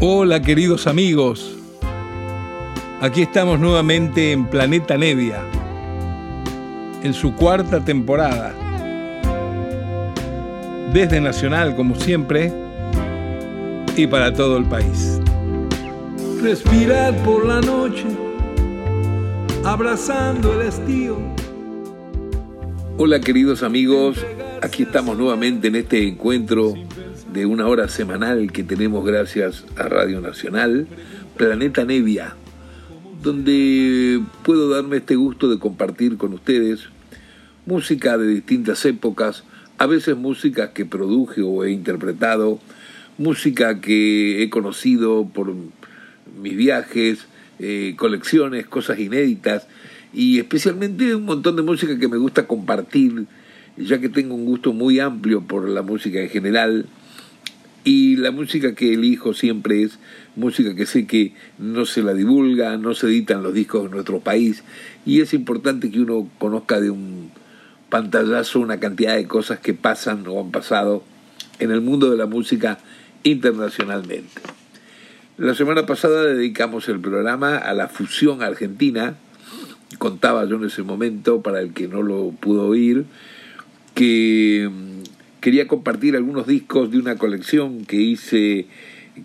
Hola queridos amigos, aquí estamos nuevamente en Planeta Nevia, en su cuarta temporada. Desde Nacional, como siempre, y para todo el país. Respirar por la noche, abrazando el estío. Hola queridos amigos, aquí estamos nuevamente en este encuentro una hora semanal que tenemos gracias a Radio Nacional, Planeta Nevia, donde puedo darme este gusto de compartir con ustedes música de distintas épocas, a veces música que produje o he interpretado, música que he conocido por mis viajes, eh, colecciones, cosas inéditas y especialmente un montón de música que me gusta compartir, ya que tengo un gusto muy amplio por la música en general y la música que elijo siempre es música que sé que no se la divulga, no se editan los discos en nuestro país y es importante que uno conozca de un pantallazo una cantidad de cosas que pasan o han pasado en el mundo de la música internacionalmente. La semana pasada dedicamos el programa a la fusión argentina. Contaba yo en ese momento, para el que no lo pudo oír, que quería compartir algunos discos de una colección que hice,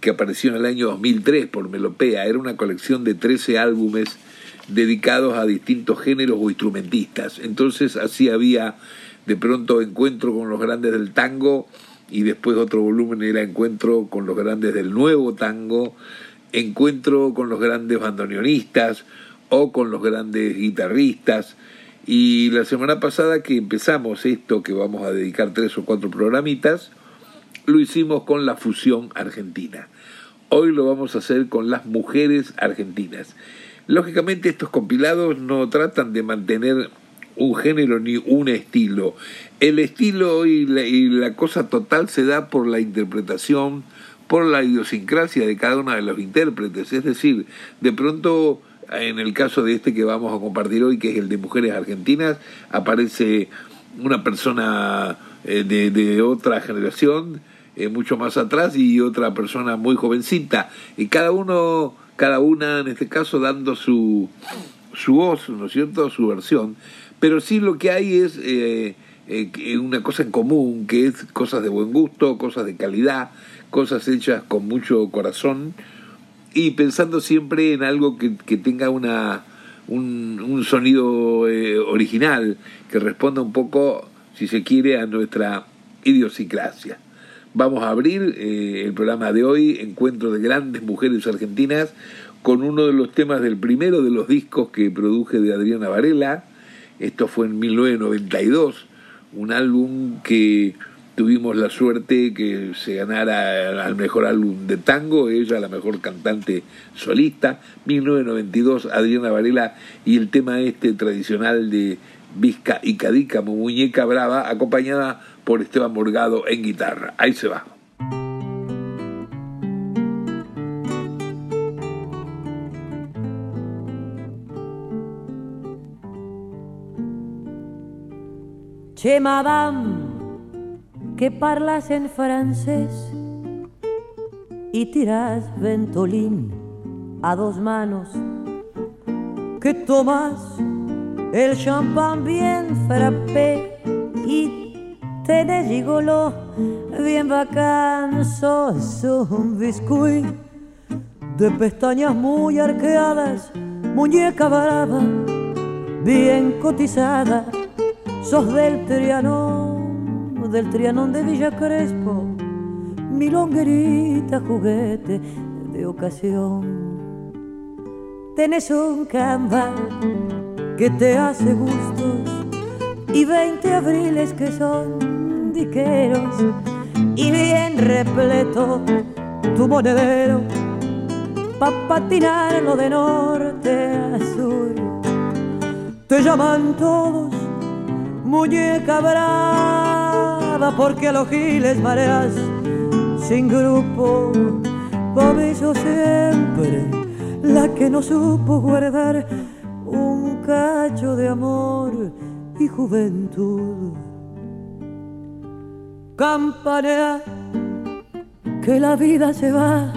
que apareció en el año 2003 por Melopea. Era una colección de 13 álbumes dedicados a distintos géneros o instrumentistas. Entonces así había de pronto encuentro con los grandes del tango y después otro volumen era encuentro con los grandes del nuevo tango, encuentro con los grandes bandoneonistas o con los grandes guitarristas y la semana pasada que empezamos esto, que vamos a dedicar tres o cuatro programitas, lo hicimos con la fusión argentina. Hoy lo vamos a hacer con las mujeres argentinas. Lógicamente estos compilados no tratan de mantener un género ni un estilo. El estilo y la, y la, cosa total se da por la interpretación, por la idiosincrasia de cada uno de los intérpretes. Es decir, de pronto en el caso de este que vamos a compartir hoy, que es el de mujeres argentinas, aparece una persona eh, de, de, otra generación, eh, mucho más atrás, y otra persona muy jovencita. Y cada uno, cada una en este caso dando su, su voz, ¿no es cierto?, su versión. Pero sí lo que hay es eh, una cosa en común, que es cosas de buen gusto, cosas de calidad, cosas hechas con mucho corazón y pensando siempre en algo que, que tenga una, un, un sonido eh, original, que responda un poco, si se quiere, a nuestra idiosincrasia. Vamos a abrir eh, el programa de hoy, Encuentro de Grandes Mujeres Argentinas, con uno de los temas del primero de los discos que produje de Adriana Varela. Esto fue en 1992, un álbum que tuvimos la suerte que se ganara al mejor álbum de tango, ella la mejor cantante solista, 1992 Adriana Varela y el tema este tradicional de Vizca y Cadica, Muñeca Brava, acompañada por Esteban Morgado en guitarra. Ahí se va. Che, madame, que parlas en francés y tiras ventolín a dos manos, que tomas el champán bien frappé y tenés gigolo bien bacán, sos un biscuit de pestañas muy arqueadas, muñeca brava, bien cotizada, sos del Trianón, del Trianón de Villa Crespo, milonguerita juguete de ocasión. Tenés un camba que te hace gustos y 20 abriles que son diqueros y bien repleto tu monedero pa' patinarlo de norte a sur. Te llaman todos muñeca brava porque a los giles mareas sin grupo. Eso siempre la que no supo guardar un cacho de amor y juventud. Campanea que la vida se va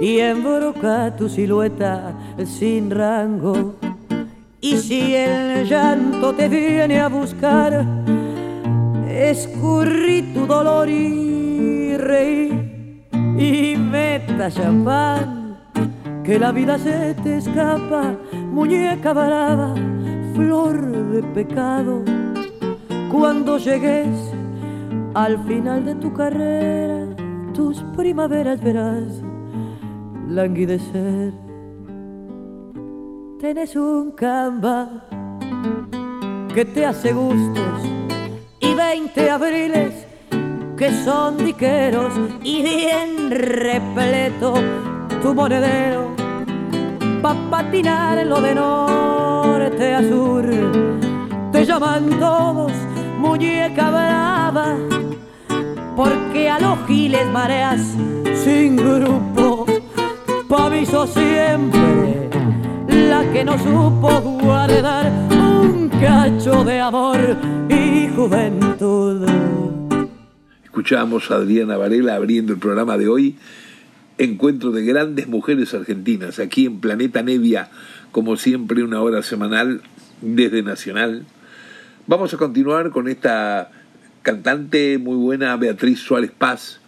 y embroca tu silueta sin rango. Y si el llanto te viene a buscar, escurrí tu dolor y reí y meta champán, que la vida se te escapa, muñeca varada, flor de pecado. Cuando llegues al final de tu carrera, tus primaveras verás languidecer. Tienes un camba que te hace gustos y veinte abriles que son diqueros y bien repleto tu monedero pa' patinar lo de norte a sur. Te llaman todos muñeca brava porque a los giles mareas sin grupo pa' siempre la que no supo guardar un cacho de amor y juventud. Escuchamos a Adriana Varela abriendo el programa de hoy, Encuentro de grandes mujeres argentinas, aquí en Planeta Nevia, como siempre una hora semanal desde Nacional. Vamos a continuar con esta cantante muy buena, Beatriz Suárez Paz,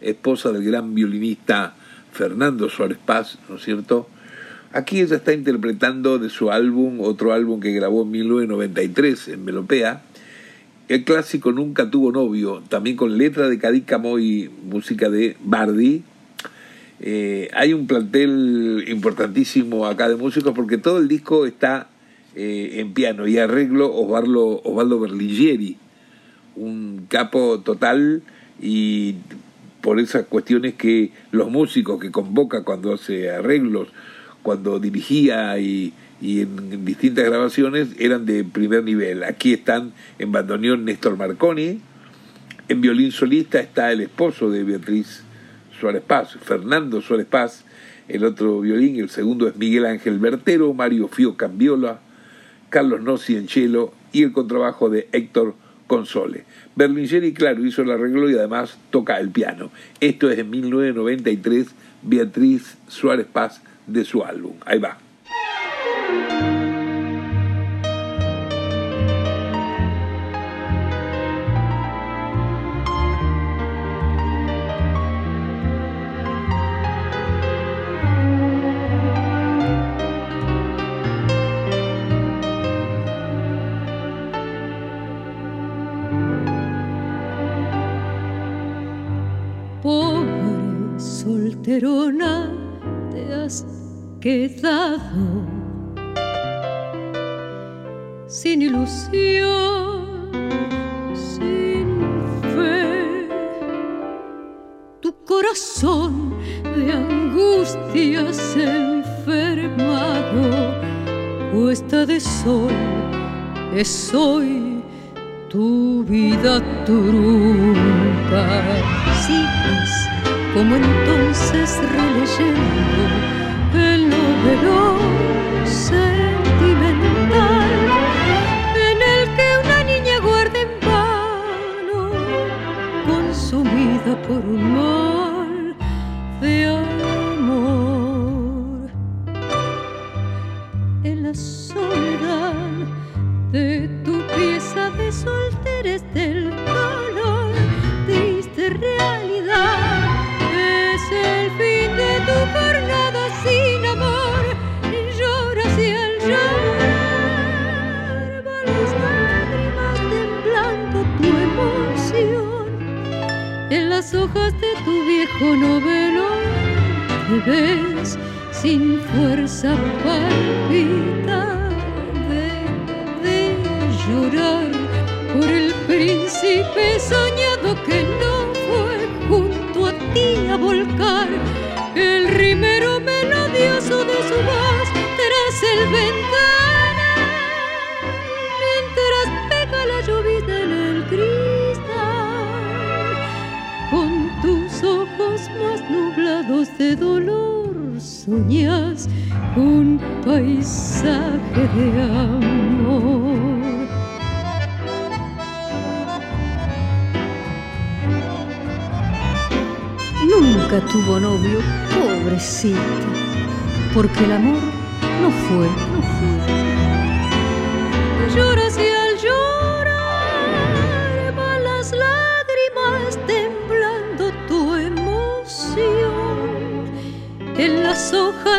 esposa del gran violinista Fernando Suárez Paz, ¿no es cierto? Aquí ella está interpretando de su álbum, otro álbum que grabó en 1993 en Melopea, el clásico Nunca tuvo novio, también con letra de Cadícamo y música de Bardi. Eh, hay un plantel importantísimo acá de músicos porque todo el disco está eh, en piano y arreglo Osvaldo, Osvaldo Berligieri, un capo total y por esas cuestiones que los músicos que convoca cuando hace arreglos, cuando dirigía y, en, distintas grabaciones eran de primer nivel. Aquí están en bandoneón Néstor Marconi, en violín solista está el esposo de Beatriz Suárez Paz, Fernando Suárez Paz, el otro violín, el segundo es Miguel Ángel Bertero, Mario Fío Cambiola, Carlos Nossi en cello y el contrabajo de Héctor Console. Berlingeri, claro, hizo el arreglo y además toca el piano. Esto es en 1993, Beatriz Suárez Paz de su álbum. Ahí va. te has quedado sin ilusión, sin fe. Tu corazón de angustias enfermado, puesta de sol, es hoy tu vida trunca. Sigues como entonces releyendo sentimental en el que una niña guarda en vano, consumida por un mal de amor. Hojas de tu viejo novelo te ves sin fuerza palpita de, llorar por el príncipe soñado que no a volcar el rimero melodioso de su voz tras el ventana un paisaje de amor. Nunca tuvo novio, pobrecita, porque el amor no fue, no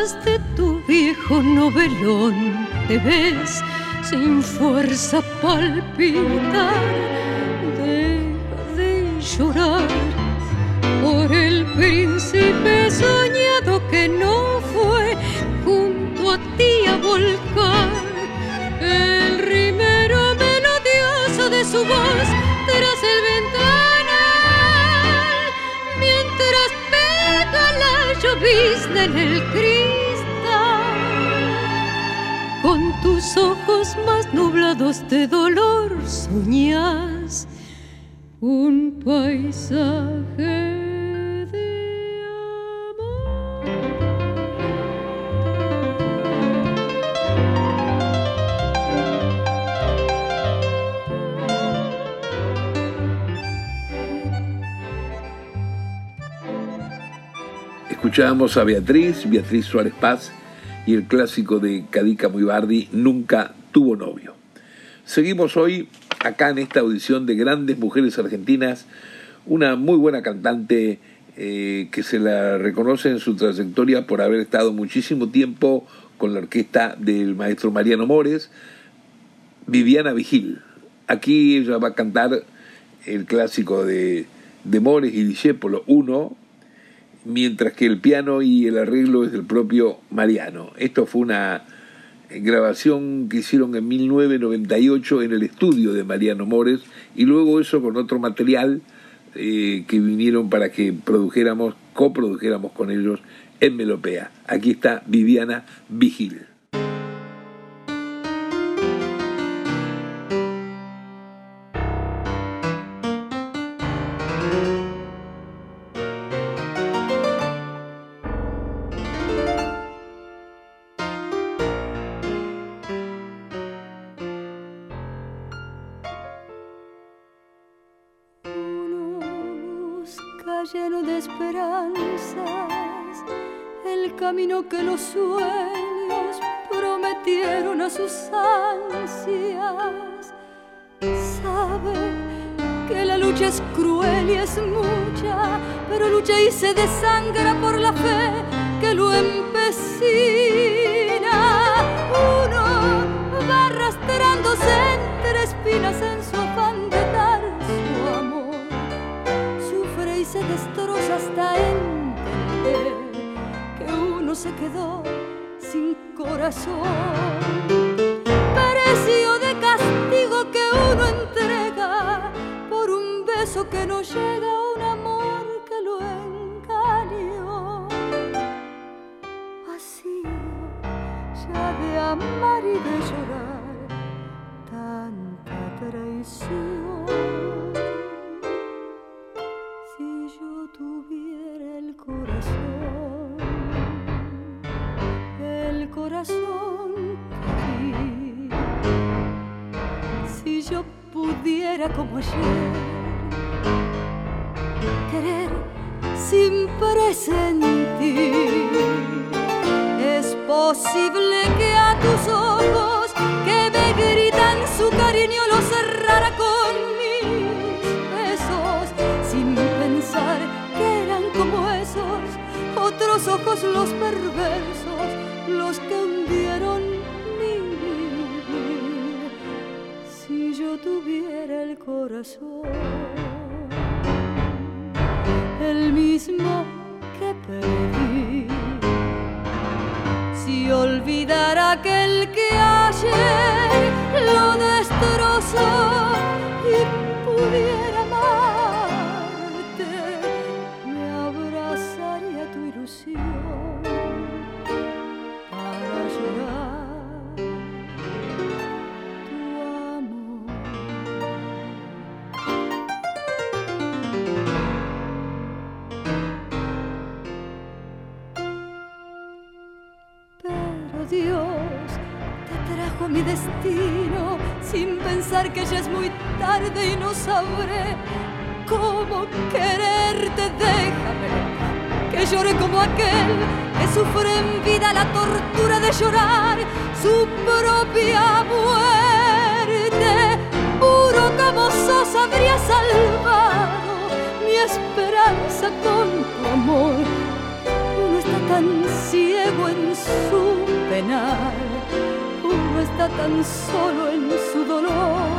de tu viejo novelón te ves sin fuerza palpitar. Deja de llorar por el príncipe soñado que no fue junto a ti a volcar el rimero melodioso de su voz tras el ventanal mientras pega la llovizna en el cristal tus ojos más nublados de dolor soñas. Un paisaje Escuchábamos a Beatriz, Beatriz Suárez Paz el clásico de Cadica Muibardi, Nunca tuvo novio. Seguimos hoy acá en esta audición de grandes mujeres argentinas, una muy buena cantante eh, que se la reconoce en su trayectoria por haber estado muchísimo tiempo con la orquesta del maestro Mariano Mores, Viviana Vigil. Aquí ella va a cantar el clásico de, de Mores y Discépolo 1, mientras que el piano y el arreglo es del propio Mariano. Esto fue una grabación que hicieron en 1998 en el estudio de Mariano Mores y luego eso con otro material eh, que vinieron para que produjéramos, coprodujéramos con ellos en Melopea. Aquí está Viviana Vigil. Que los sueños prometieron a sus ansias. Sabe que la lucha es cruel y es mucha, pero lucha y se desangra por la fe que lo empecina. Uno va arrastrándose entre espinas en se quedó sin corazón. Precio de castigo que uno entrega por un beso que no llega a un amor que lo engañó. Vacío ya de amar y de llorar tanta traición. Si yo pudiera como ayer querer sin presentir, es posible que a tus ojos que me gritan su cariño lo cerrara con mis besos, sin pensar que eran como esos otros ojos los perversos, los que hundieron mi vivir. Si yo tuviera el corazón, el mismo que perdí si olvidara aquel que ayer lo destrozó y pudiera que ya es muy tarde y no sabré cómo quererte. Déjame que llore como aquel que sufre en vida la tortura de llorar su propia muerte. Puro como sos habría salvado mi esperanza con tu amor. Uno está tan ciego en su penar, uno está tan solo en su dolor.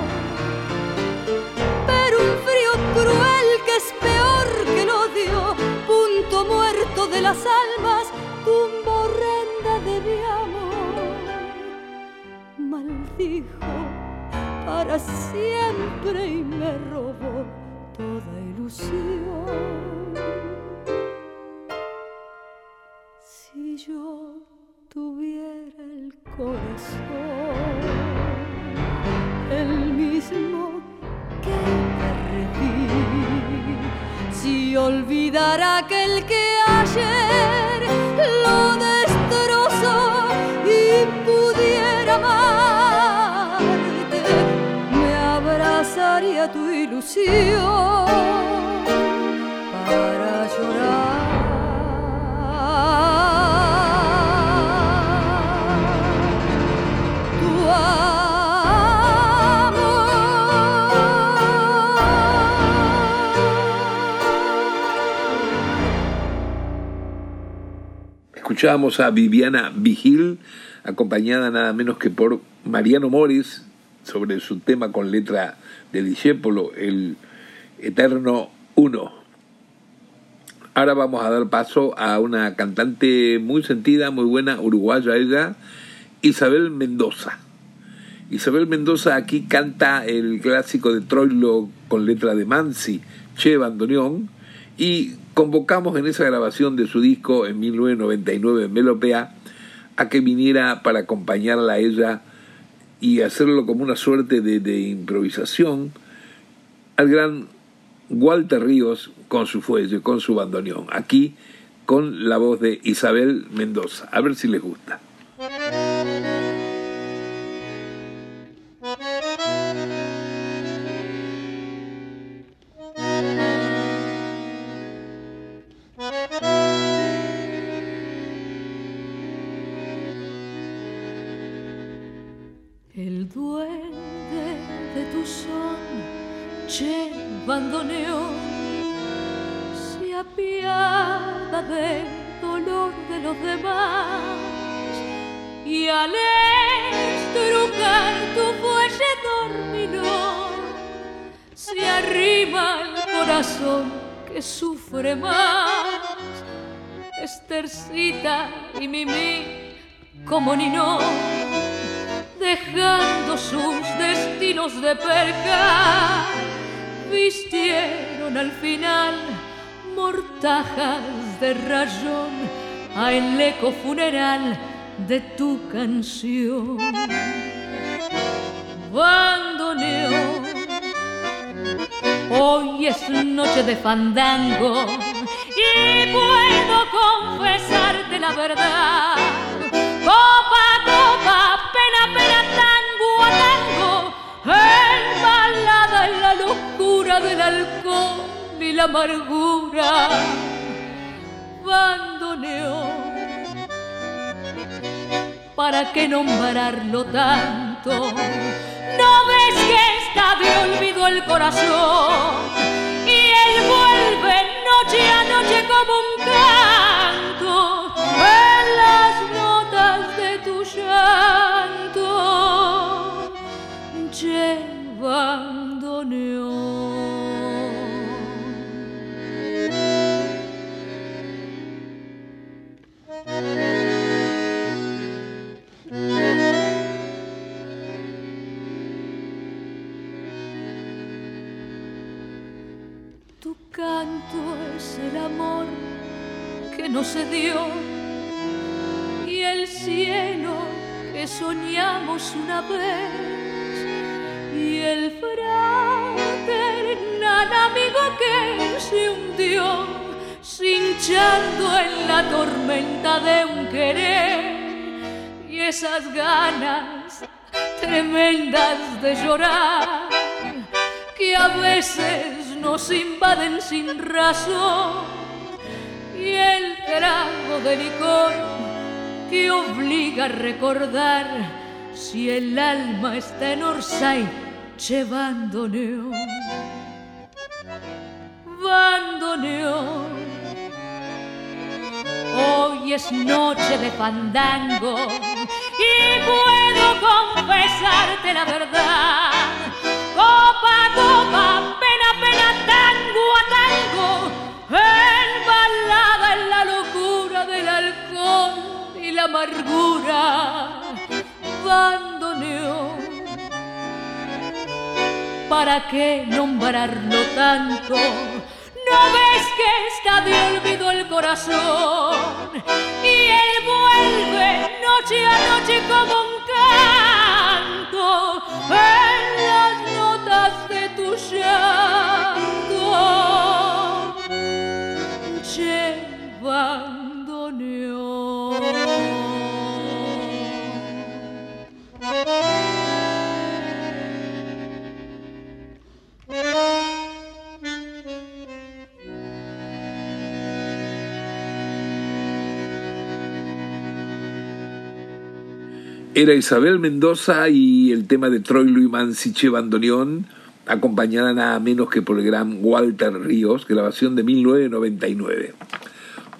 De las almas, tumba horrenda de mi amor. Maldijo para siempre y me robó toda ilusión. Si yo tuviera el corazón, el mismo que perdí, si olvidara aquel que ilusión para llorar. Escuchábamos a Viviana Vigil, acompañada nada menos que por Mariano Moris, sobre su tema con letra de Discépolo, el Eterno Uno. Ahora vamos a dar paso a una cantante muy sentida, muy buena, uruguaya ella, Isabel Mendoza. Isabel Mendoza aquí canta el clásico de Troilo con letra de Mansi, Che Bandoneón, y convocamos en esa grabación de su disco en 1999 en Melopea a que viniera para acompañarla a ella y hacerlo como una suerte de, improvisación al gran Walter Ríos con su fuelle, con su bandoneón, aquí con la voz de Isabel Mendoza. A ver si les gusta. Del dolor de los demás y al estrujar tu fuelle dormilón se arrima al corazón que sufre más. Estercita y Mimi como Ninón dejando sus destinos de perca, vistieron al final mortajas de rayón a el eco funeral de tu canción. Bandoneón, hoy es noche de fandango y puedo confesarte la verdad. Copa, copa, pena, pena, tango a tango, embalada en la locura del alcohol la amargura. Bandoneón, ¿para qué nombrarlo tanto? ¿No ves que está de olvido el corazón? Y él vuelve noche a noche como un canto en las notas de tu llanto, llevándoneón. Canto es el amor que no se dio. Y el cielo que soñamos una vez. Y el fraternal amigo que se hundió cinchando en la tormenta de un querer. Y esas ganas tremendas de llorar que a veces nos invaden sin razón y el trago de licor que obliga a recordar si el alma está en Orsay llevando neón. Bandoneón. Hoy es noche de fandango y puedo confesarte la verdad. Copa, copa, amargura. Bandoneón. ¿Para qué nombrarlo tanto? ¿No ves que está de olvido el corazón? Y él vuelve noche a noche como un canto en las notas de tu llanto. Llevando Era Isabel Mendoza y el tema de Troy Louis Mansiche Bandoneón, acompañada nada menos que por el gran Walter Ríos, grabación de 1999.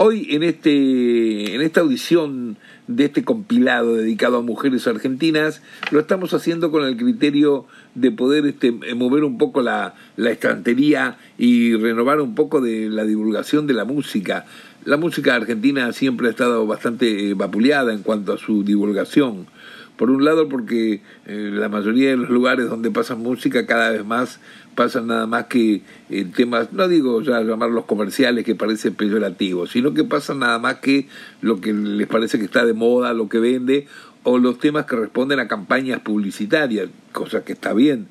Hoy en, este, en esta audición de este compilado dedicado a mujeres argentinas, lo estamos haciendo con el criterio de poder este, mover un poco la, la estantería y renovar un poco de la divulgación de la música. La música argentina siempre ha estado bastante eh, vapuleada en cuanto a su divulgación. Por un lado porque eh, la mayoría de los lugares donde pasan música cada vez más pasan nada más que eh, temas, no digo ya llamarlos comerciales que parece peyorativo, sino que pasan nada más que lo que les parece que está de moda, lo que vende, o los temas que responden a campañas publicitarias, cosa que está bien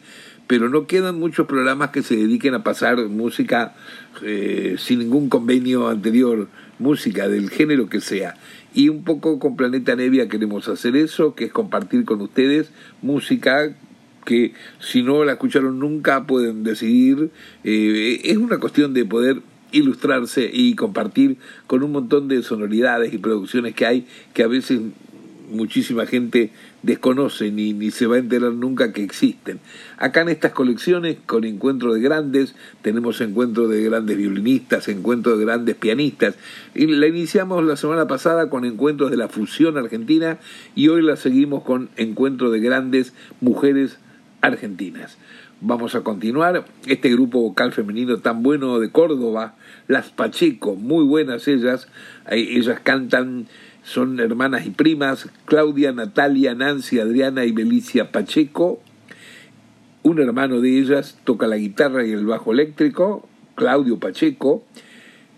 pero no quedan muchos programas que se dediquen a pasar música eh, sin ningún convenio anterior, música del género que sea. Y un poco con Planeta Nevia queremos hacer eso, que es compartir con ustedes música que si no la escucharon nunca pueden decidir. Eh, es una cuestión de poder ilustrarse y compartir con un montón de sonoridades y producciones que hay que a veces muchísima gente desconoce ni, ni se va a enterar nunca que existen. Acá en estas colecciones, con encuentro de grandes, tenemos encuentro de grandes violinistas, encuentro de grandes pianistas. Y la iniciamos la semana pasada con encuentros de la fusión argentina y hoy la seguimos con encuentro de grandes mujeres argentinas. Vamos a continuar. Este grupo vocal femenino tan bueno de Córdoba, las Pacheco, muy buenas ellas. Ellas cantan son hermanas y primas, Claudia, Natalia, Nancy, Adriana y Belicia Pacheco. Un hermano de ellas toca la guitarra y el bajo eléctrico, Claudio Pacheco.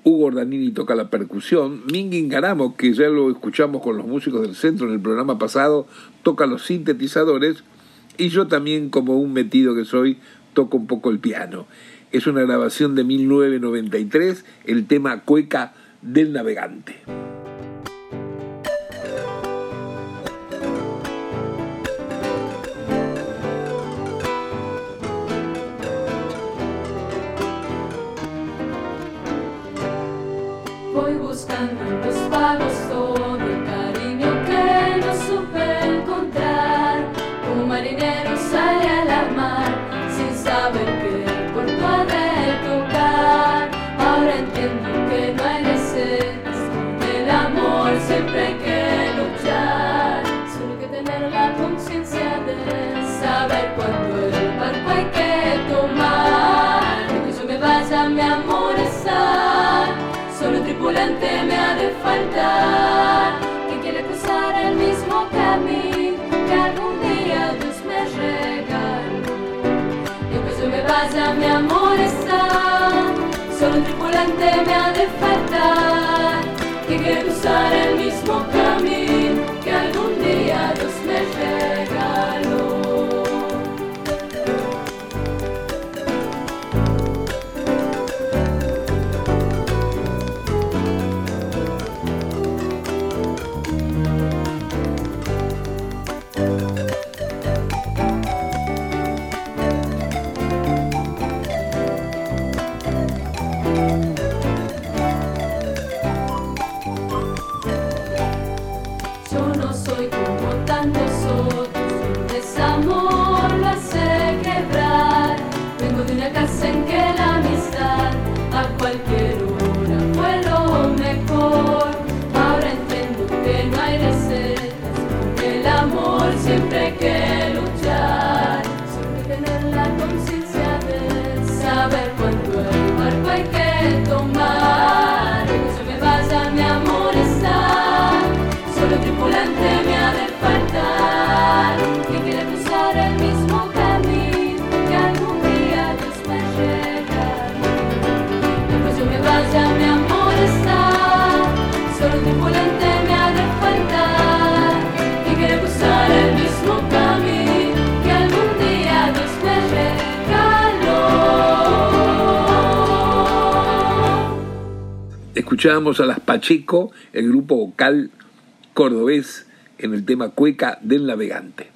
Hugo Ordanini toca la percusión. Mingin Garamo, que ya lo escuchamos con los músicos del centro en el programa pasado, toca los sintetizadores. Y yo también, como un metido que soy, toco un poco el piano. Es una grabación de 1993, el tema Cueca del Navegante. Me que quiere cruzar el mismo camino que algún día Dios me regaló. Y aunque yo me vaya, mi amor está, solo un tripulante me ha de faltar, que quiere cruzar el Escuchábamos a las Pacheco, el grupo vocal cordobés, en el tema Cueca del Navegante.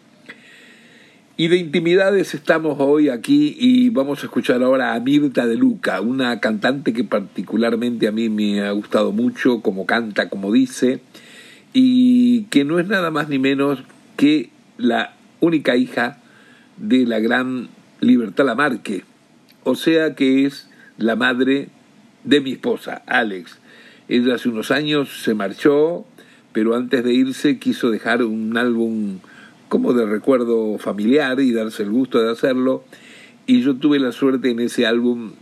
Y de intimidades estamos hoy aquí y vamos a escuchar ahora a Mirta de Luca, una cantante que particularmente a mí me ha gustado mucho, como canta, como dice, y que no es nada más ni menos que la única hija de la gran Libertad Lamarque, o sea que es la madre de mi esposa, Alex. Ella hace unos años se marchó, pero antes de irse quiso dejar un álbum como de recuerdo familiar y darse el gusto de hacerlo. Y yo tuve la suerte en ese álbum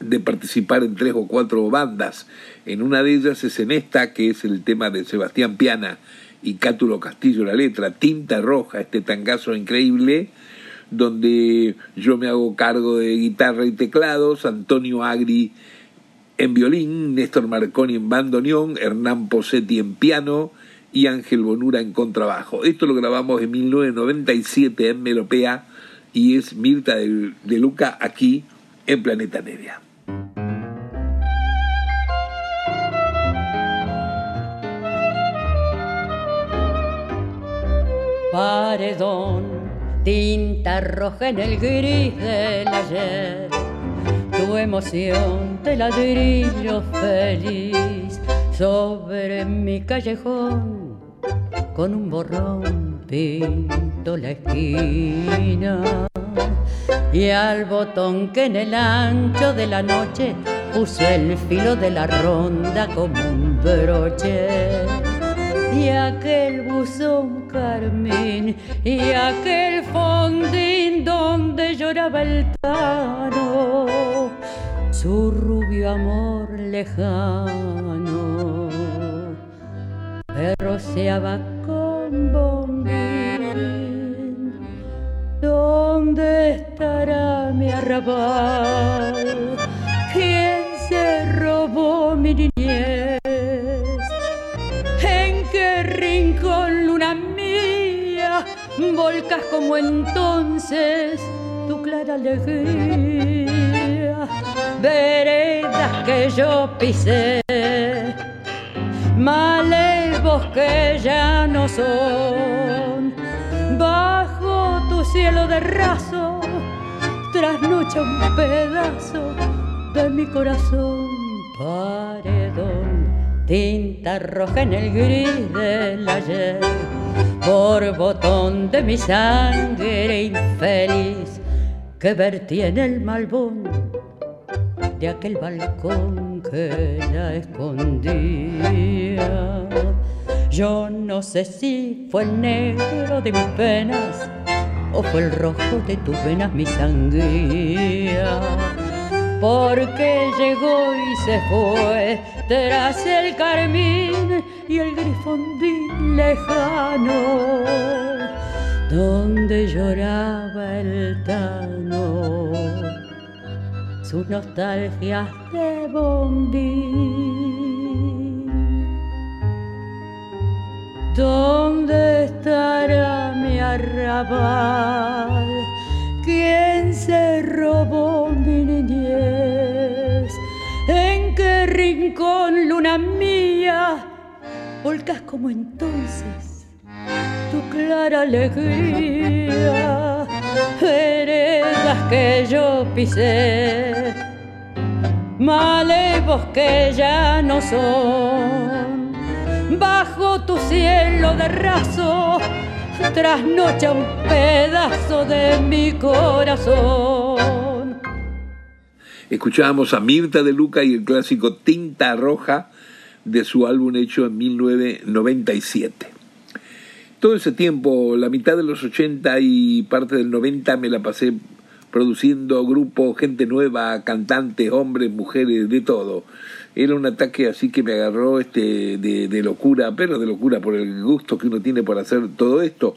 de participar en tres o cuatro bandas. En una de ellas es en esta, que es el tema de Sebastián Piana y Cátulo Castillo, la letra, Tinta Roja, este tangazo increíble, donde yo me hago cargo de guitarra y teclados, Antonio Agri en violín, Néstor Marconi en bandoneón, Hernán Posetti en piano y Ángel Bonura en contrabajo. Esto lo grabamos en 1997 en Melopea y es Mirta de, Luca aquí en Planeta Media. Paredón, tinta roja en el gris del ayer tu emoción de ladrillo feliz sobre mi callejón con un borrón pinto la esquina. Y al botón que en el ancho de la noche puso el filo de la ronda como un broche. Y aquel buzón carmín y aquel fondín donde lloraba el tano su rubio amor lejano me rociaba con bombín ¿Dónde estará mi arrabal? ¿Quién se robó mi niñez? qué rincón, luna mía, volcas como entonces tu clara alegría. Veredas que yo pisé, malevos que ya no son. Bajo tu cielo de raso, trasnocha un pedazo de mi corazón, paredón. Tinta roja en el gris del ayer, por botón de mi sangre infeliz que vertí en el malbón de aquel balcón que la escondía. Yo no sé si fue el negro de mis penas o fue el rojo de tus venas mi sangría porque llegó y se fue tras el carmín y el grifondín lejano, donde lloraba el tano, sus nostalgias de bombín. ¿Dónde estará mi arrabal? ¿Quién se robó mi niñez? ¿En qué rincón, luna mía, volcas como entonces tu clara alegría? Heredas que yo pisé, malevos que ya no son, bajo tu cielo de raso, trasnocha un pedazo de mi corazón. Escuchábamos a Mirta de Luca y el clásico Tinta Roja de su álbum hecho en 1997. Todo ese tiempo, la mitad de los 80 y parte del 90 me la pasé produciendo grupos, gente nueva, cantantes, hombres, mujeres, de todo. Era un ataque así que me agarró este de, de locura, pero de locura por el gusto que uno tiene por hacer todo esto.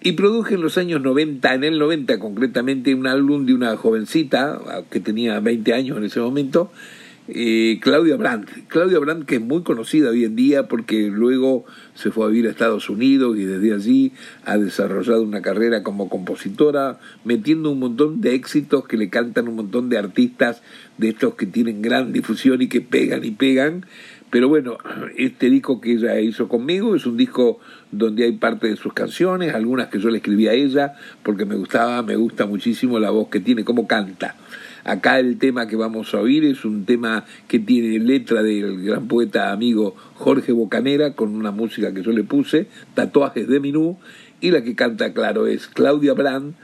Y produje en los años 90, en el 90 concretamente, un álbum de una jovencita que tenía 20 años en ese momento, eh, Claudia Brandt. Claudia Brandt que es muy conocida hoy en día porque luego se fue a vivir a Estados Unidos y desde allí ha desarrollado una carrera como compositora, metiendo un montón de éxitos que le cantan un montón de artistas de estos que tienen gran difusión y que pegan y pegan. Pero bueno, este disco que ella hizo conmigo es un disco donde hay parte de sus canciones, algunas que yo le escribí a ella, porque me gustaba, me gusta muchísimo la voz que tiene, cómo canta. Acá el tema que vamos a oír es un tema que tiene letra del gran poeta amigo Jorge Bocanera, con una música que yo le puse, Tatuajes de Minú, y la que canta, claro, es Claudia Brand,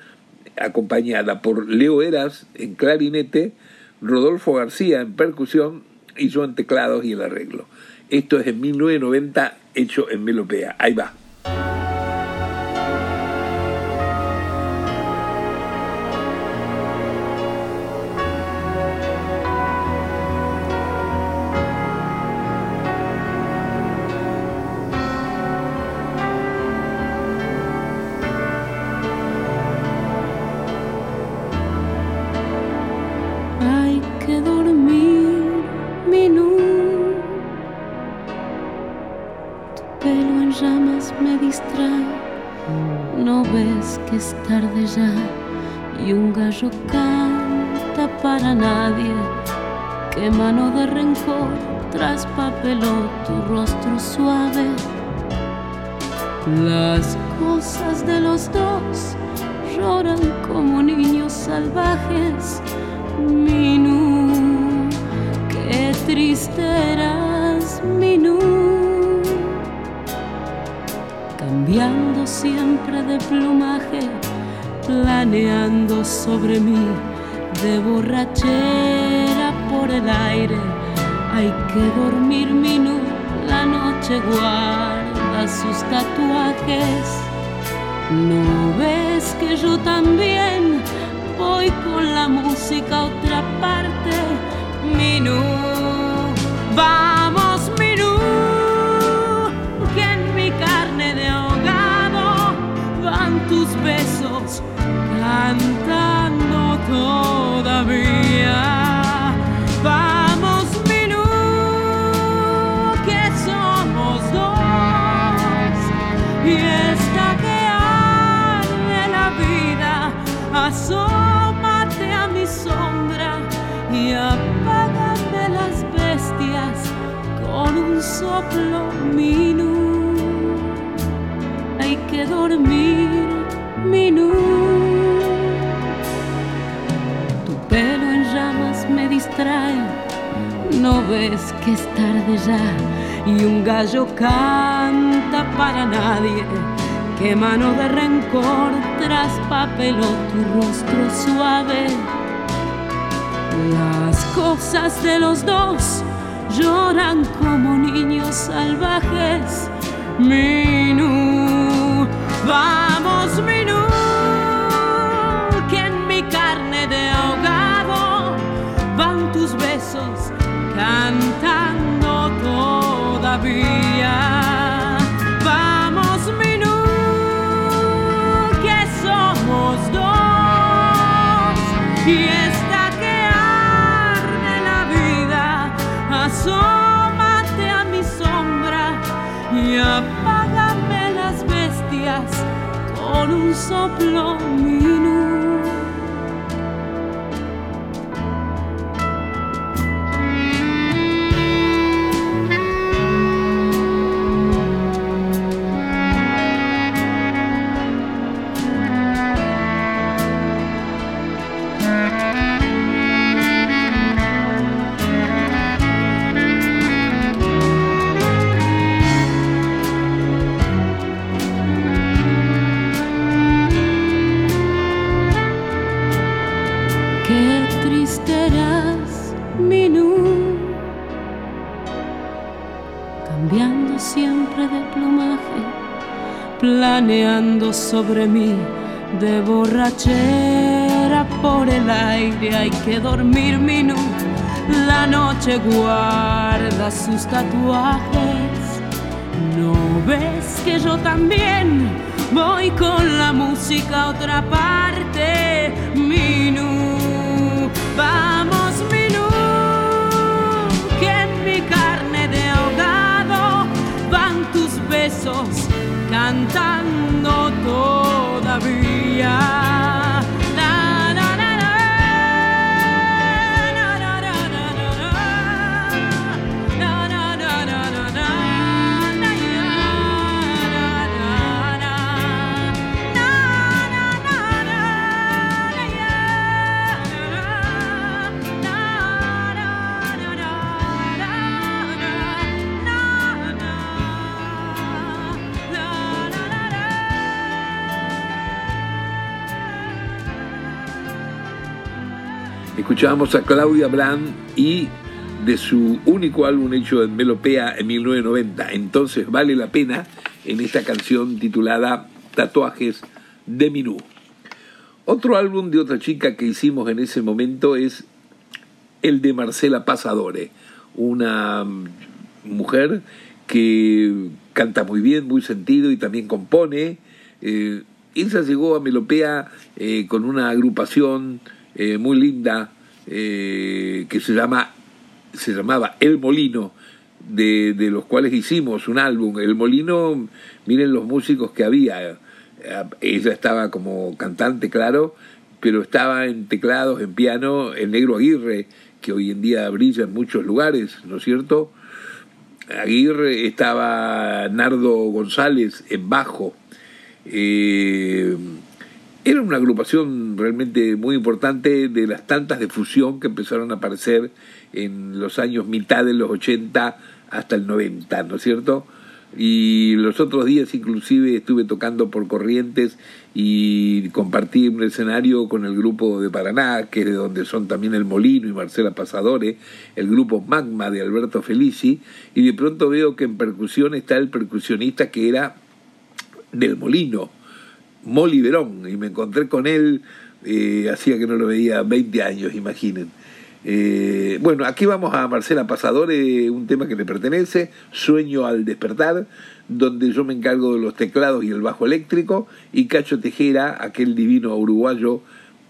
acompañada por Leo Eras en clarinete, Rodolfo García en percusión yo en teclados y el arreglo. Esto es en 1990 hecho en Melopea. Ahí va. Suave. Las cosas de los dos lloran como niños salvajes. Minú, qué triste eras, Minú, cambiando siempre de plumaje, planeando sobre mí de borrachera por el aire. Hay que dormir, la guarda sus tatuajes. ¿No ves que yo también voy con la música a otra parte? Minú, vamos, Minú, que en mi carne de ahogado van tus besos cantando todavía. Soplo minú. Hay que dormir, minú. Tu pelo en llamas me distrae, no ves que es tarde ya y un gallo canta para nadie. Qué mano de rencor traspapeló tu rostro suave. Las cosas de los dos lloran como niños salvajes. Minú, vamos, Minú, que en mi carne de ahogado van tus besos cantando todavía. Un soplo minú. Sobre mí de borrachera por el aire. Hay que dormir minuto, la noche guarda sus tatuajes. ¿No ves que yo también voy con la música a otra parte? Minú, vamos Escuchábamos a Claudia Brand y de su único álbum hecho en Melopea en 1990. Entonces vale la pena en esta canción titulada Tatuajes de Minú. Otro álbum de otra chica que hicimos en ese momento es el de Marcela Pasadore, una mujer que canta muy bien, muy sentido y también compone. Eh, ella llegó a Melopea eh, con una agrupación eh, muy linda eh, que se llama se llamaba El Molino, de, de, los cuales hicimos un álbum. El Molino, miren los músicos que había. Ella estaba como cantante, claro, pero estaba en teclados, en piano, el negro Aguirre, que hoy en día brilla en muchos lugares, ¿no es cierto? Aguirre estaba Nardo González en bajo. Eh, era una agrupación realmente muy importante de las tantas de fusión que empezaron a aparecer en los años mitad de los 80 hasta el 90, ¿no es cierto? Y los otros días inclusive estuve tocando por Corrientes y compartí un escenario con el grupo de Paraná, que es de donde son también El Molino y Marcela Pasadore, el grupo Magma de Alberto Felici, y de pronto veo que en percusión está el percusionista que era del Molino, Molly Verón, y me encontré con él, eh, hacía que no lo veía 20 años, imaginen. Eh, bueno, aquí vamos a Marcela Pasadore, un tema que le pertenece, Sueño al despertar, donde yo me encargo de los teclados y el bajo eléctrico, y Cacho Tejera, aquel divino uruguayo,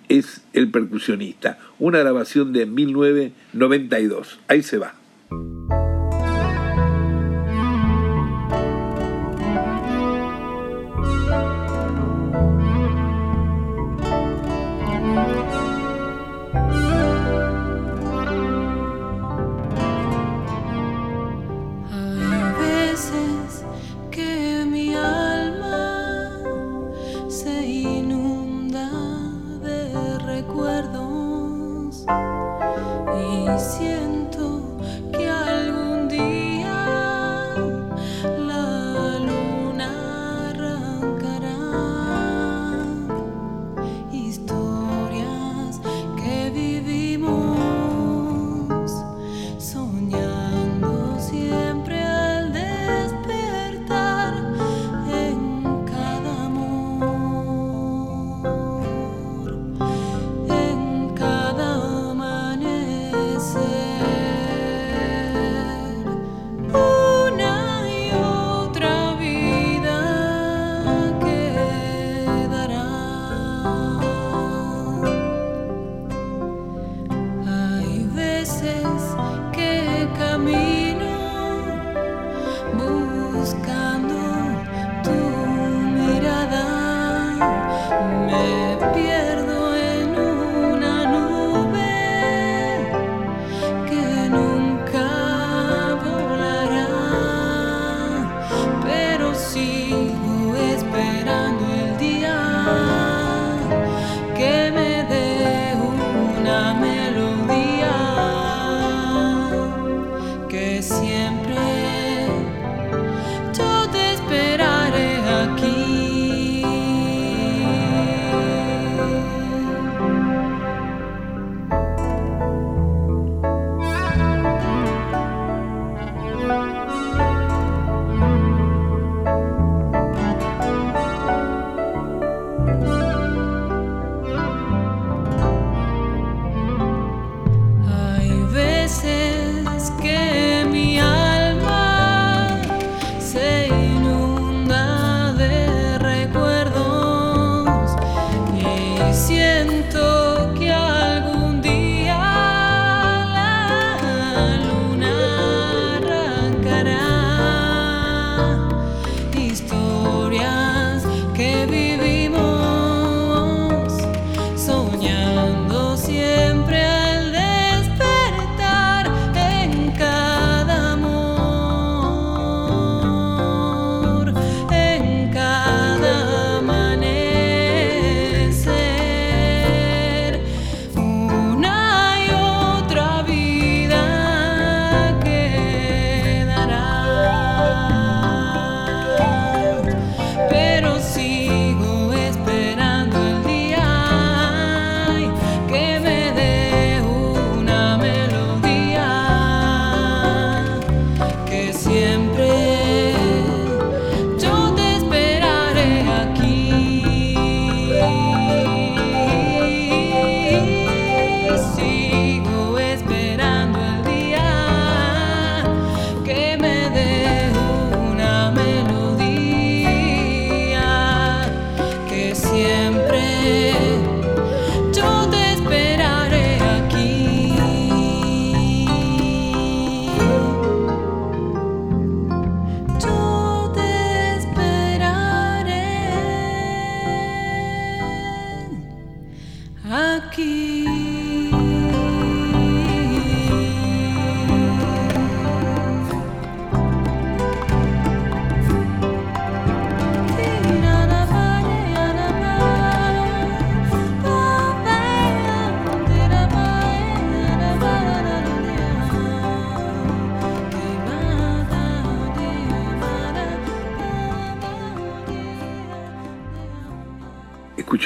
es el percusionista. Una grabación de 1992. Ahí se va.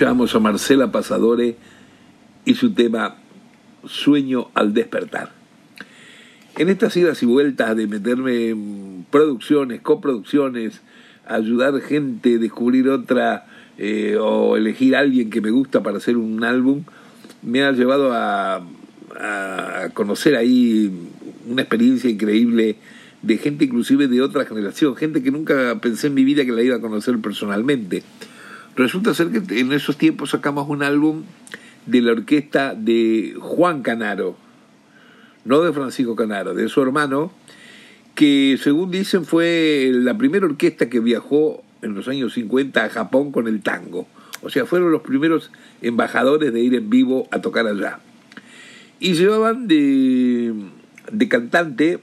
Escuchamos a Marcela Pasadore y su tema Sueño al despertar. En estas idas y vueltas de meterme en producciones, coproducciones, ayudar gente, descubrir otra eh, o elegir a alguien que me gusta para hacer un álbum, me ha llevado a, a conocer ahí una experiencia increíble de gente inclusive de otra generación, gente que nunca pensé en mi vida que la iba a conocer personalmente. Resulta ser que en esos tiempos sacamos un álbum de la orquesta de Juan Canaro, no de Francisco Canaro, de su hermano, que según dicen fue la primera orquesta que viajó en los años 50 a Japón con el tango. O sea, fueron los primeros embajadores de ir en vivo a tocar allá. Y llevaban de, de cantante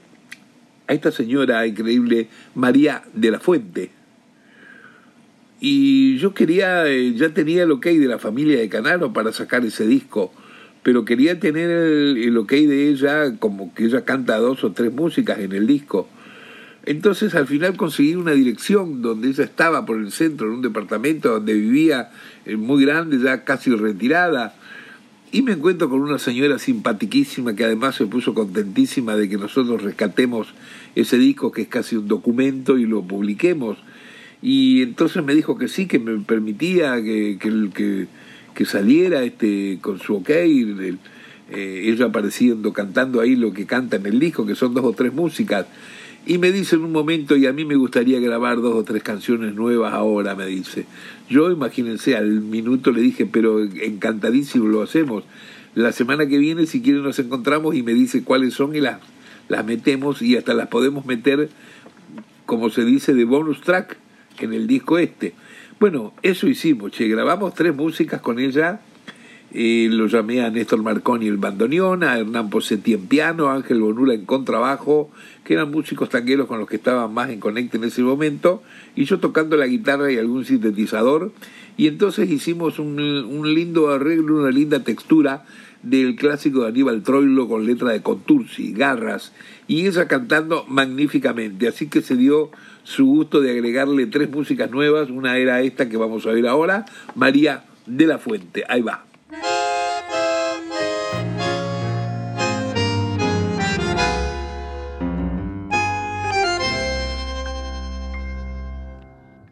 a esta señora increíble, María de la Fuente y yo quería, eh, ya tenía el ok de la familia de Canaro para sacar ese disco, pero quería tener el, ok de ella, como que ella canta dos o tres músicas en el disco. Entonces al final conseguí una dirección donde ella estaba por el centro, en un departamento donde vivía eh, muy grande, ya casi retirada. Y me encuentro con una señora simpatiquísima que además se puso contentísima de que nosotros rescatemos ese disco que es casi un documento y lo publiquemos. Y entonces me dijo que sí, que me permitía que, que, saliera este, con su ok. El, eh, ella apareciendo, cantando ahí lo que canta en el disco, que son dos o tres músicas. Y me dice en un momento, y a mí me gustaría grabar dos o tres canciones nuevas ahora, me dice. Yo, imagínense, al minuto le dije, pero encantadísimo lo hacemos. La semana que viene, si quieren, nos encontramos y me dice cuáles son y las, las metemos y hasta las podemos meter, como se dice, de bonus track en el disco este. Bueno, eso hicimos, che, grabamos tres músicas con ella. Eh, lo llamé a Néstor Marconi el bandoneón, a Hernán Posetti en piano, a Ángel Bonula en contrabajo, que eran músicos tangueros con los que estaban más en conecte en ese momento, y yo tocando la guitarra y algún sintetizador. Y entonces hicimos un, un lindo arreglo, una linda textura del clásico de Aníbal Troilo con letra de Contursi, Garras, y ella cantando magníficamente. Así que se dio su gusto de agregarle tres músicas nuevas. Una era esta que vamos a ver ahora, María de la Fuente. Ahí va.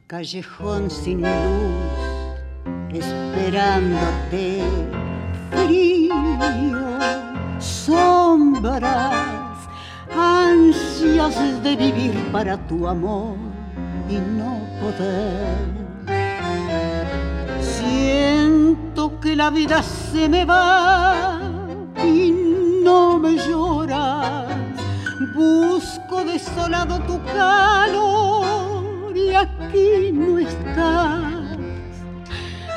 Callejón sin luz, esperándote, frío, sombras ansias de vivir para tu amor y no poder. Siento que la vida se me va y no me lloras. Busco desolado tu calor y aquí no estás.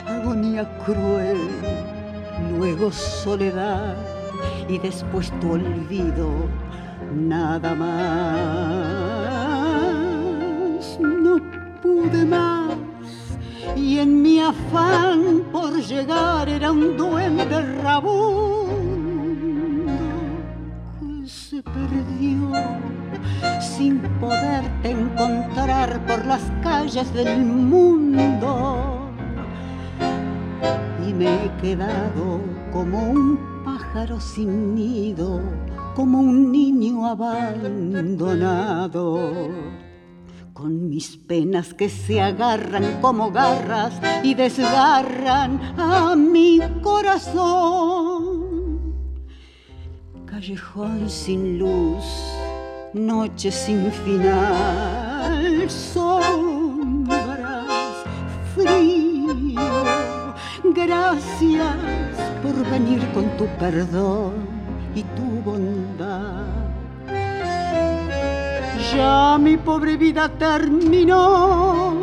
Agonía cruel, luego soledad y después tu olvido nada más. No pude más. Y en mi afán por llegar era un duende rabundo que se perdió sin poderte encontrar por las calles del mundo. Y me he quedado como un pájaro sin nido como un niño abandonado. Con mis penas que se agarran como garras y desgarran a mi corazón. Callejón sin luz, noche sin final, sombras, frío. Gracias por venir con tu perdón y tu bondad. Ya mi pobre vida terminó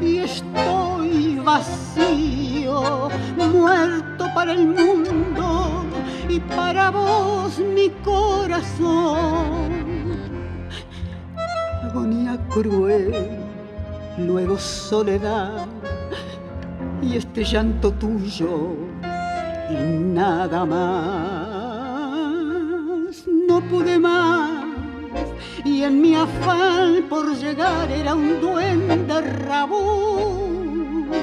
y estoy vacío, muerto para el mundo a vos mi corazón. Agonía cruel, luego soledad y este llanto tuyo y nada más. No pude más y en mi afán por llegar era un duende rabundo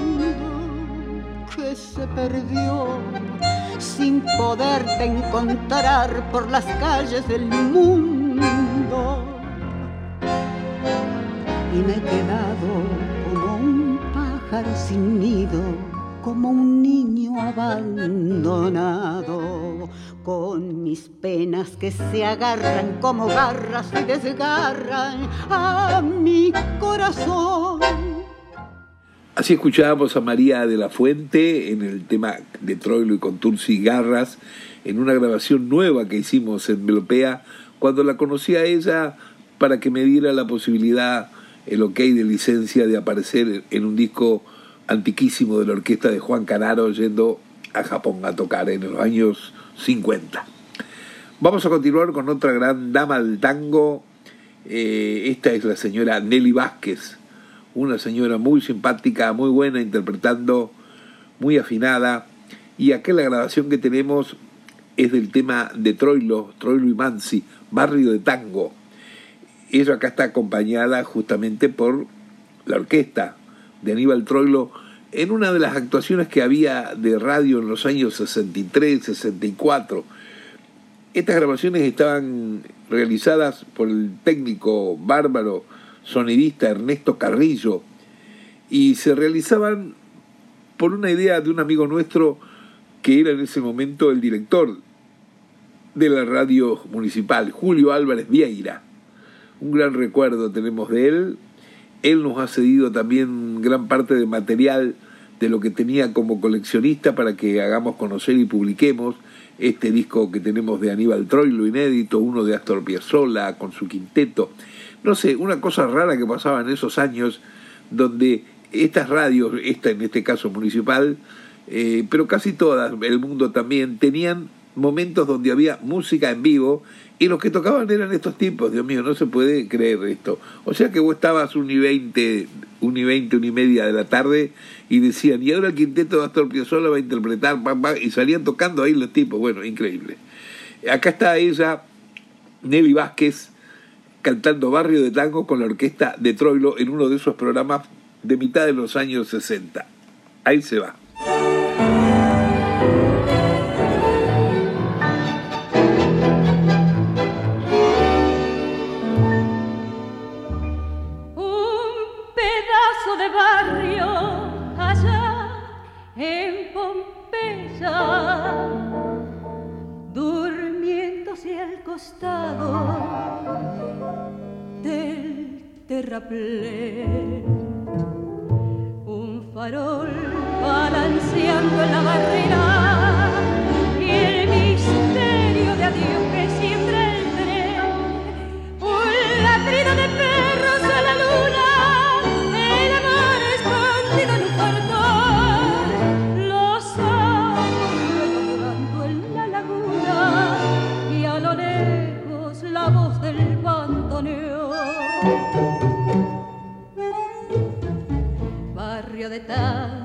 que se perdió sin poderte encontrar por las calles del mundo. Y me he quedado como un pájaro sin nido, como un niño abandonado, con mis penas que se agarran como garras y desgarran a mi corazón. Así escuchábamos a María de la Fuente en el tema de Troilo y Contursi Garras, en una grabación nueva que hicimos en Melopea, cuando la conocí a ella para que me diera la posibilidad, el ok de licencia de aparecer en un disco antiquísimo de la orquesta de Juan Canaro yendo a Japón a tocar en los años 50. Vamos a continuar con otra gran dama del tango. Eh, esta es la señora Nelly Vázquez una señora muy simpática, muy buena, interpretando, muy afinada. Y acá la grabación que tenemos es del tema de Troilo, Troilo y Mansi, Barrio de Tango. Ella acá está acompañada justamente por la orquesta de Aníbal Troilo en una de las actuaciones que había de radio en los años 63, 64. Estas grabaciones estaban realizadas por el técnico bárbaro sonidista Ernesto Carrillo, y se realizaban por una idea de un amigo nuestro que era en ese momento el director de la radio municipal, Julio Álvarez Vieira. Un gran recuerdo tenemos de él. Él nos ha cedido también gran parte de material de lo que tenía como coleccionista para que hagamos conocer y publiquemos este disco que tenemos de Aníbal Troilo inédito, uno de Astor Piazzolla con su quinteto. No sé, una cosa rara que pasaba en esos años donde estas radios, esta en este caso municipal, eh, pero casi todas, el mundo también, tenían momentos donde había música en vivo y los que tocaban eran estos tipos, Dios mío, no se puede creer esto. O sea que vos estabas un y veinte, un y veinte, una y media de la tarde y decían, y ahora el quinteto de Astor Piazzolla va a interpretar, y salían tocando ahí los tipos, bueno, increíble. Acá está ella, Nelly Vázquez, cantando Barrio de Tango con la orquesta de Troilo en uno de esos programas de mitad de los años 60. Ahí se va. Pompeya, durmiéndose al costado del terraplén. Un farol balanceando la barrera y el misterio de adiós Barrio de tango,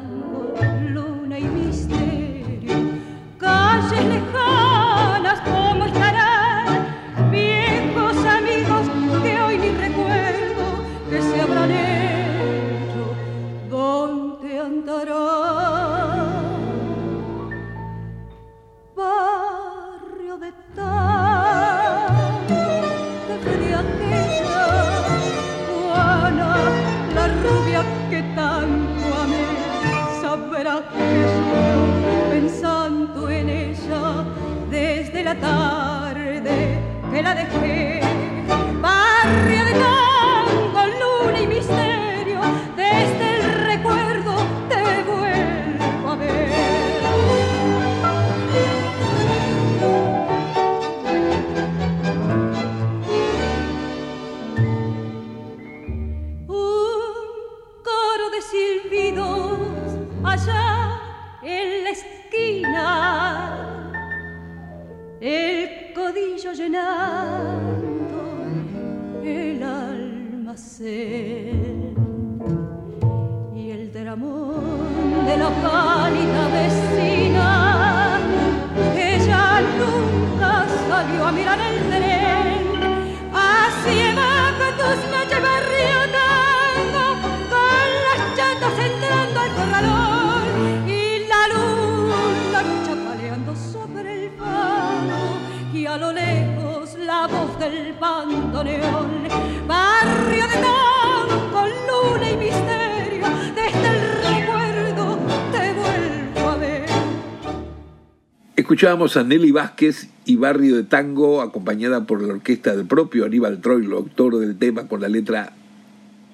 Escuchábamos a Nelly Vázquez y Barrio de Tango, acompañada por la orquesta del propio Aníbal Troilo, autor del tema con la letra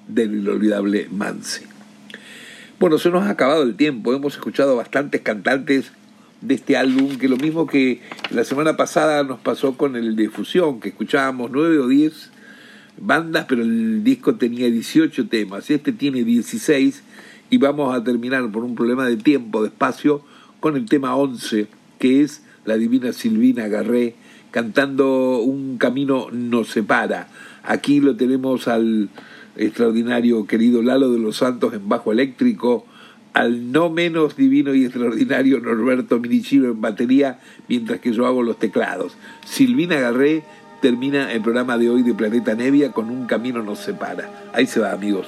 del inolvidable Mansi. Bueno, se nos ha acabado el tiempo, hemos escuchado bastantes cantantes de este álbum, que lo mismo que la semana pasada nos pasó con el de Fusión, que escuchábamos nueve o diez bandas, pero el disco tenía 18 temas, este tiene 16 y vamos a terminar por un problema de tiempo, de espacio, con el tema 11, que es la divina Silvina Garré cantando Un camino nos separa. Aquí lo tenemos al extraordinario querido Lalo de los Santos en bajo eléctrico, al no menos divino y extraordinario Norberto Minichiro en batería, mientras que yo hago los teclados. Silvina Garré termina el programa de hoy de Planeta Nevia con Un camino nos separa. Ahí se va, amigos.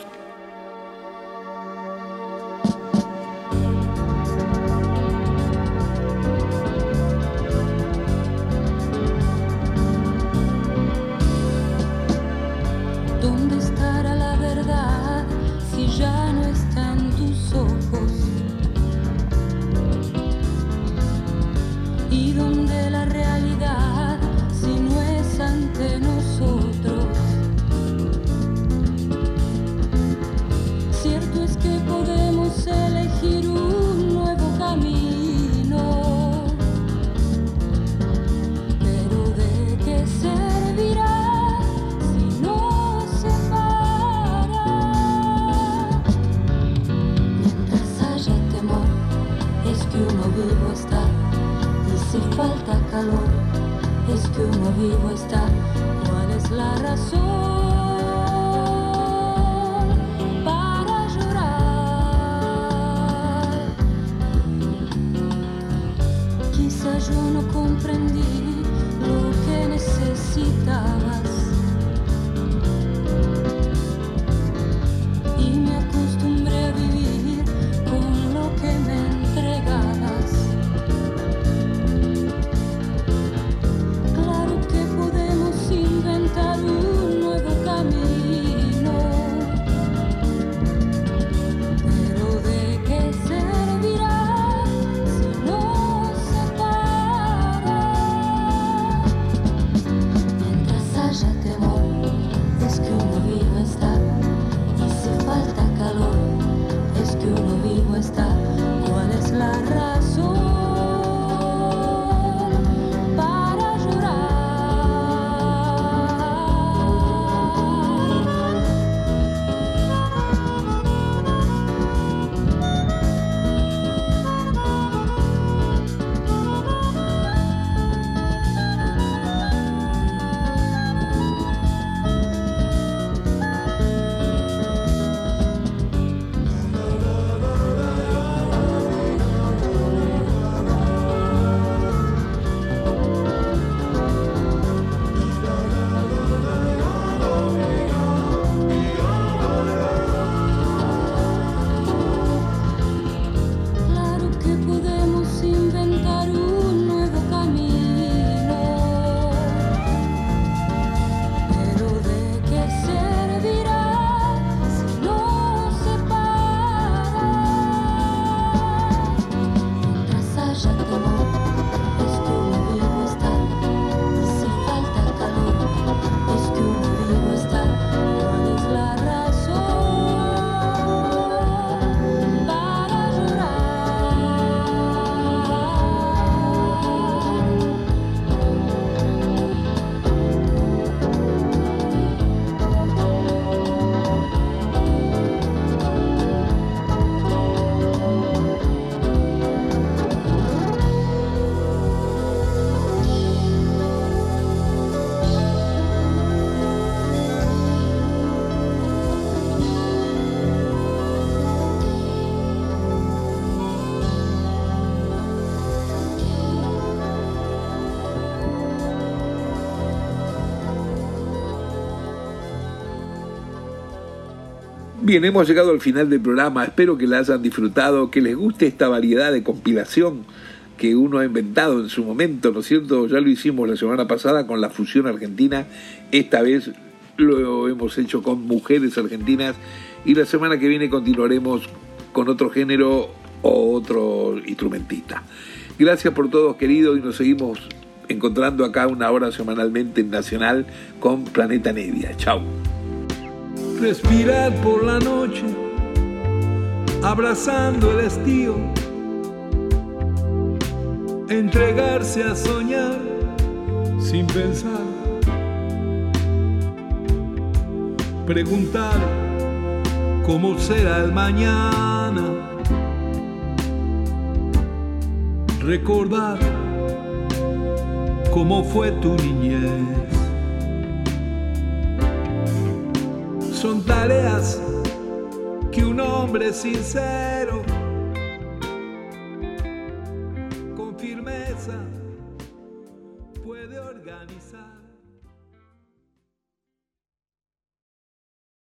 Bien, hemos llegado al final del programa. Espero que la hayan disfrutado, que les guste esta variedad de compilación que uno ha inventado en su momento, ¿no es cierto? Ya lo hicimos la semana pasada con la fusión argentina, esta vez lo hemos hecho con mujeres argentinas y la semana que viene continuaremos con otro género o otro instrumentista. Gracias por todos queridos y nos seguimos encontrando acá una hora semanalmente en Nacional con Planeta Nevia. Chao. Respirar por la noche, abrazando el estío, entregarse a soñar sin pensar, preguntar cómo será el mañana, recordar cómo fue tu niñez. Son tareas que un hombre sincero